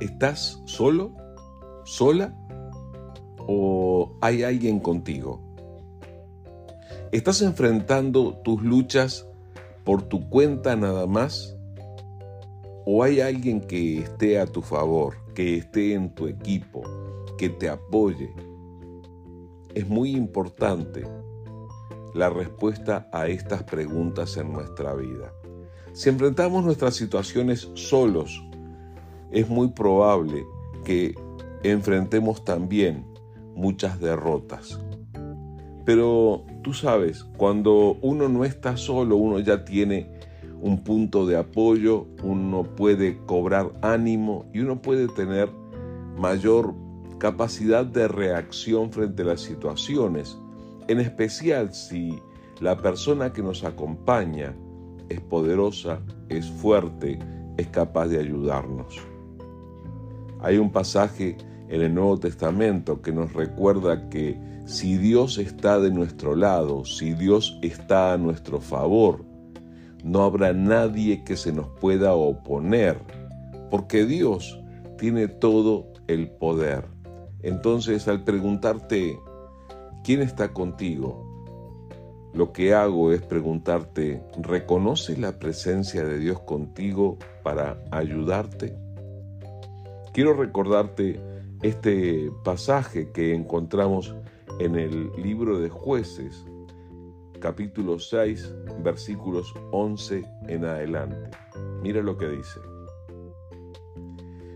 ¿Estás solo? ¿Sola? ¿O hay alguien contigo? ¿Estás enfrentando tus luchas por tu cuenta nada más? ¿O hay alguien que esté a tu favor, que esté en tu equipo, que te apoye? Es muy importante la respuesta a estas preguntas en nuestra vida. Si enfrentamos nuestras situaciones solos, es muy probable que enfrentemos también muchas derrotas. Pero tú sabes, cuando uno no está solo, uno ya tiene un punto de apoyo, uno puede cobrar ánimo y uno puede tener mayor capacidad de reacción frente a las situaciones, en especial si la persona que nos acompaña es poderosa, es fuerte, es capaz de ayudarnos. Hay un pasaje en el Nuevo Testamento que nos recuerda que si Dios está de nuestro lado, si Dios está a nuestro favor, no habrá nadie que se nos pueda oponer, porque Dios tiene todo el poder. Entonces, al preguntarte, ¿quién está contigo? Lo que hago es preguntarte, ¿reconoces la presencia de Dios contigo para ayudarte? Quiero recordarte este pasaje que encontramos en el libro de jueces, capítulo 6, versículos 11 en adelante. Mira lo que dice.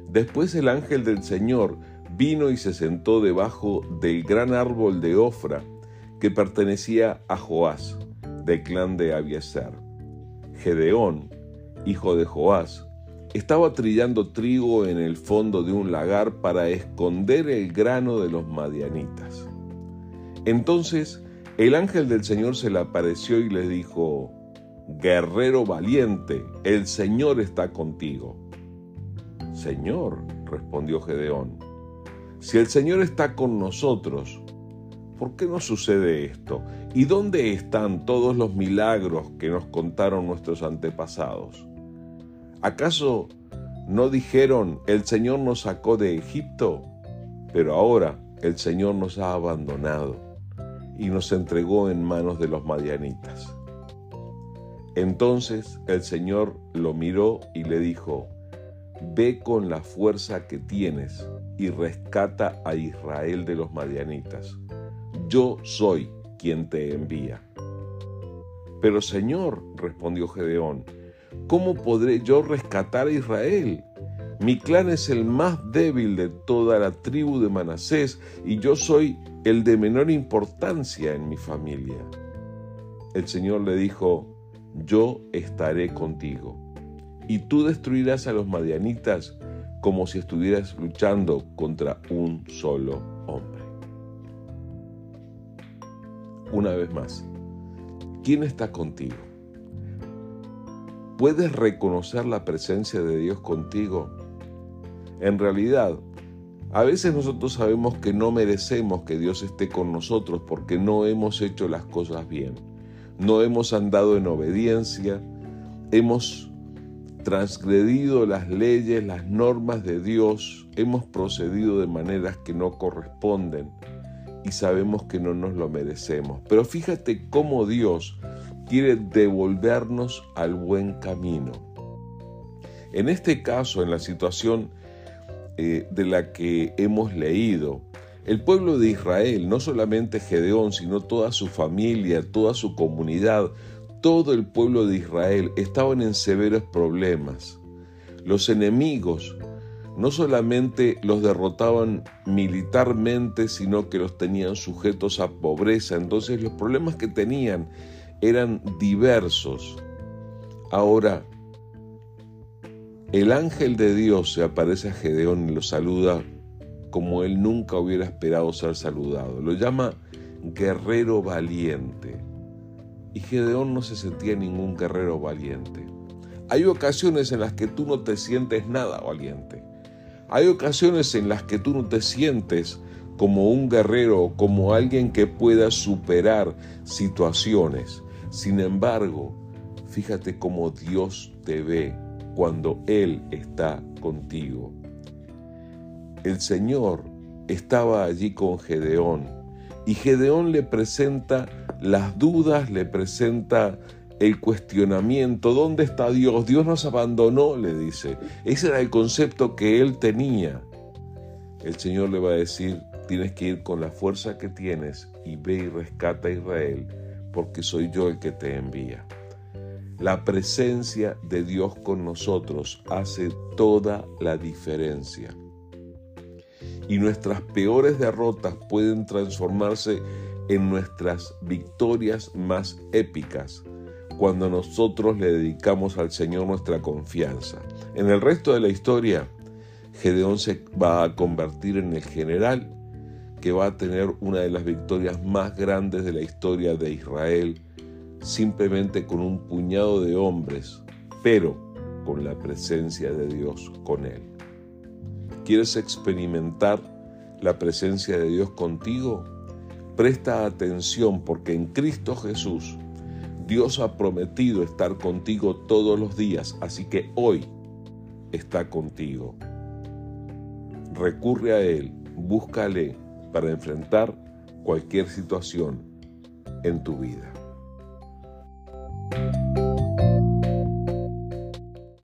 Después el ángel del Señor vino y se sentó debajo del gran árbol de Ofra que pertenecía a Joás, del clan de Abieser. Gedeón, hijo de Joás, estaba trillando trigo en el fondo de un lagar para esconder el grano de los madianitas. Entonces el ángel del Señor se le apareció y le dijo, Guerrero valiente, el Señor está contigo. Señor, respondió Gedeón, si el Señor está con nosotros, ¿por qué no sucede esto? ¿Y dónde están todos los milagros que nos contaron nuestros antepasados? ¿Acaso no dijeron, el Señor nos sacó de Egipto? Pero ahora el Señor nos ha abandonado y nos entregó en manos de los madianitas. Entonces el Señor lo miró y le dijo, Ve con la fuerza que tienes y rescata a Israel de los madianitas. Yo soy quien te envía. Pero Señor, respondió Gedeón, ¿cómo podré yo rescatar a Israel? Mi clan es el más débil de toda la tribu de Manasés y yo soy el de menor importancia en mi familia. El Señor le dijo, yo estaré contigo, y tú destruirás a los madianitas como si estuvieras luchando contra un solo hombre. Una vez más, ¿quién está contigo? ¿Puedes reconocer la presencia de Dios contigo? En realidad, a veces nosotros sabemos que no merecemos que Dios esté con nosotros porque no hemos hecho las cosas bien, no hemos andado en obediencia, hemos transgredido las leyes, las normas de Dios, hemos procedido de maneras que no corresponden y sabemos que no nos lo merecemos. Pero fíjate cómo Dios quiere devolvernos al buen camino. En este caso, en la situación eh, de la que hemos leído. El pueblo de Israel, no solamente Gedeón, sino toda su familia, toda su comunidad, todo el pueblo de Israel estaban en severos problemas. Los enemigos no solamente los derrotaban militarmente, sino que los tenían sujetos a pobreza. Entonces los problemas que tenían eran diversos. Ahora, el ángel de Dios se aparece a Gedeón y lo saluda como él nunca hubiera esperado ser saludado. Lo llama guerrero valiente. Y Gedeón no se sentía ningún guerrero valiente. Hay ocasiones en las que tú no te sientes nada valiente. Hay ocasiones en las que tú no te sientes como un guerrero, como alguien que pueda superar situaciones. Sin embargo, fíjate cómo Dios te ve cuando Él está contigo. el Señor estaba allí con Gedeón y Gedeón le presenta las dudas, le presenta el cuestionamiento, ¿dónde está Dios? Dios nos abandonó, le dice. Ese era el concepto que él tenía. El Señor le va a decir, tienes que ir con la fuerza que tienes y ve y rescata a Israel, porque soy yo el que te envía. La presencia de Dios con nosotros hace toda la diferencia. Y nuestras peores derrotas pueden transformarse en nuestras victorias más épicas cuando nosotros le dedicamos al Señor nuestra confianza. En el resto de la historia, Gedeón se va a convertir en el general que va a tener una de las victorias más grandes de la historia de Israel, simplemente con un puñado de hombres, pero con la presencia de Dios con él. ¿Quieres experimentar la presencia de Dios contigo? Presta atención porque en Cristo Jesús Dios ha prometido estar contigo todos los días, así que hoy está contigo. Recurre a Él, búscale para enfrentar cualquier situación en tu vida.